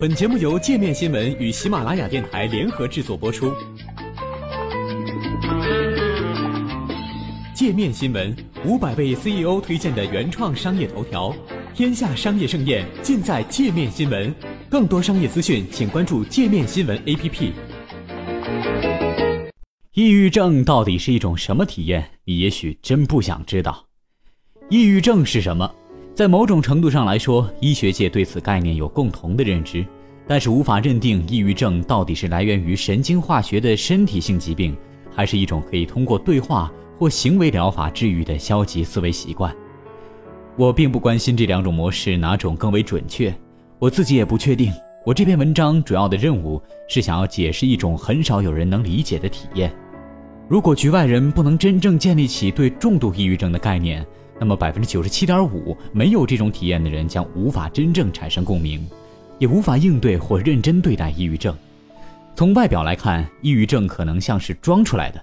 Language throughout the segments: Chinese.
本节目由界面新闻与喜马拉雅电台联合制作播出。界面新闻五百位 CEO 推荐的原创商业头条，天下商业盛宴尽在界面新闻。更多商业资讯，请关注界面新闻 APP。抑郁症到底是一种什么体验？你也许真不想知道。抑郁症是什么？在某种程度上来说，医学界对此概念有共同的认知，但是无法认定抑郁症到底是来源于神经化学的身体性疾病，还是一种可以通过对话或行为疗法治愈的消极思维习惯。我并不关心这两种模式哪种更为准确，我自己也不确定。我这篇文章主要的任务是想要解释一种很少有人能理解的体验。如果局外人不能真正建立起对重度抑郁症的概念，那么百分之九十七点五没有这种体验的人将无法真正产生共鸣，也无法应对或认真对待抑郁症。从外表来看，抑郁症可能像是装出来的，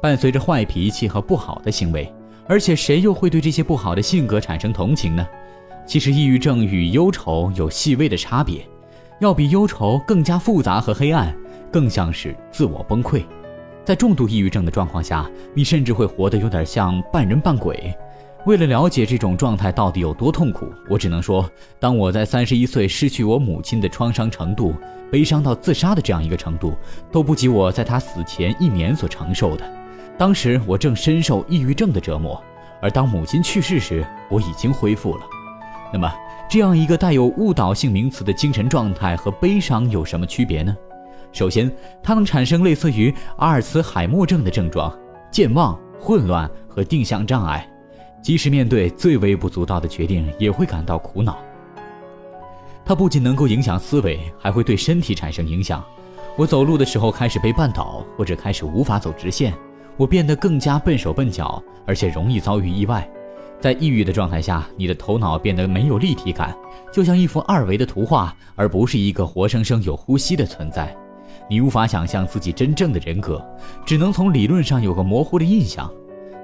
伴随着坏脾气和不好的行为。而且谁又会对这些不好的性格产生同情呢？其实，抑郁症与忧愁有细微的差别，要比忧愁更加复杂和黑暗，更像是自我崩溃。在重度抑郁症的状况下，你甚至会活得有点像半人半鬼。为了了解这种状态到底有多痛苦，我只能说，当我在三十一岁失去我母亲的创伤程度，悲伤到自杀的这样一个程度，都不及我在她死前一年所承受的。当时我正深受抑郁症的折磨，而当母亲去世时，我已经恢复了。那么，这样一个带有误导性名词的精神状态和悲伤有什么区别呢？首先，它能产生类似于阿尔茨海默症的症状：健忘、混乱和定向障碍。即使面对最微不足道的决定，也会感到苦恼。它不仅能够影响思维，还会对身体产生影响。我走路的时候开始被绊倒，或者开始无法走直线。我变得更加笨手笨脚，而且容易遭遇意外。在抑郁的状态下，你的头脑变得没有立体感，就像一幅二维的图画，而不是一个活生生有呼吸的存在。你无法想象自己真正的人格，只能从理论上有个模糊的印象。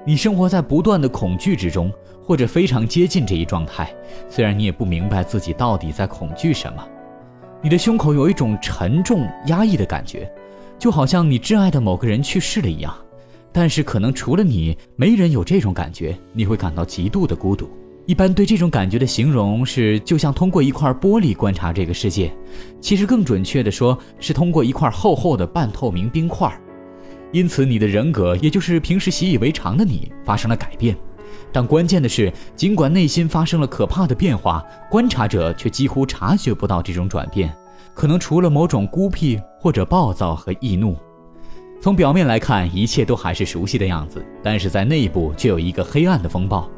你生活在不断的恐惧之中，或者非常接近这一状态。虽然你也不明白自己到底在恐惧什么，你的胸口有一种沉重压抑的感觉，就好像你挚爱的某个人去世了一样。但是可能除了你，没人有这种感觉。你会感到极度的孤独。一般对这种感觉的形容是，就像通过一块玻璃观察这个世界。其实更准确的说，是通过一块厚厚的半透明冰块。因此，你的人格，也就是平时习以为常的你，发生了改变。但关键的是，尽管内心发生了可怕的变化，观察者却几乎察觉不到这种转变。可能除了某种孤僻或者暴躁和易怒，从表面来看，一切都还是熟悉的样子。但是在内部却有一个黑暗的风暴。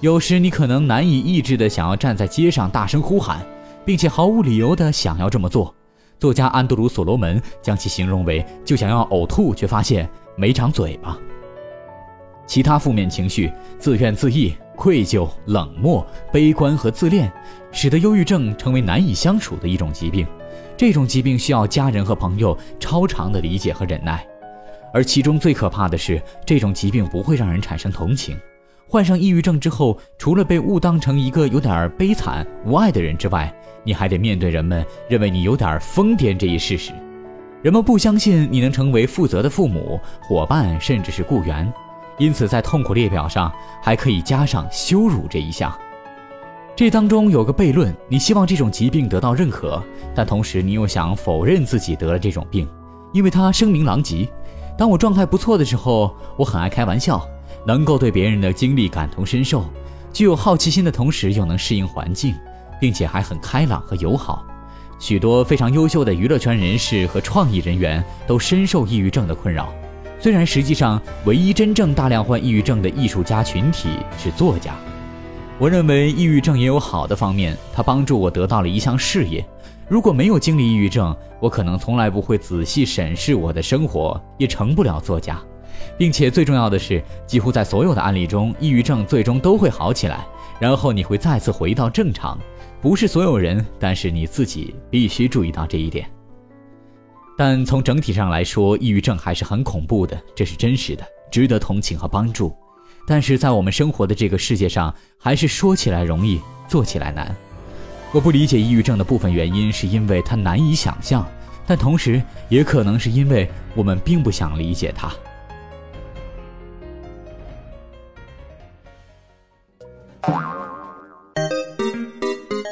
有时你可能难以抑制的想要站在街上大声呼喊，并且毫无理由的想要这么做。作家安德鲁·所罗门将其形容为就想要呕吐，却发现没长嘴巴。其他负面情绪，自怨自艾、愧疚、冷漠、悲观和自恋，使得忧郁症成为难以相处的一种疾病。这种疾病需要家人和朋友超长的理解和忍耐，而其中最可怕的是，这种疾病不会让人产生同情。患上抑郁症之后，除了被误当成一个有点悲惨无爱的人之外，你还得面对人们认为你有点疯癫这一事实。人们不相信你能成为负责的父母、伙伴，甚至是雇员。因此，在痛苦列表上还可以加上羞辱这一项。这当中有个悖论：你希望这种疾病得到认可，但同时你又想否认自己得了这种病，因为它声名狼藉。当我状态不错的时候，我很爱开玩笑。能够对别人的经历感同身受，具有好奇心的同时又能适应环境，并且还很开朗和友好。许多非常优秀的娱乐圈人士和创意人员都深受抑郁症的困扰。虽然实际上唯一真正大量患抑郁症的艺术家群体是作家。我认为抑郁症也有好的方面，它帮助我得到了一项事业。如果没有经历抑郁症，我可能从来不会仔细审视我的生活，也成不了作家。并且最重要的是，几乎在所有的案例中，抑郁症最终都会好起来，然后你会再次回到正常。不是所有人，但是你自己必须注意到这一点。但从整体上来说，抑郁症还是很恐怖的，这是真实的，值得同情和帮助。但是在我们生活的这个世界上，还是说起来容易，做起来难。我不理解抑郁症的部分原因，是因为它难以想象，但同时也可能是因为我们并不想理解它。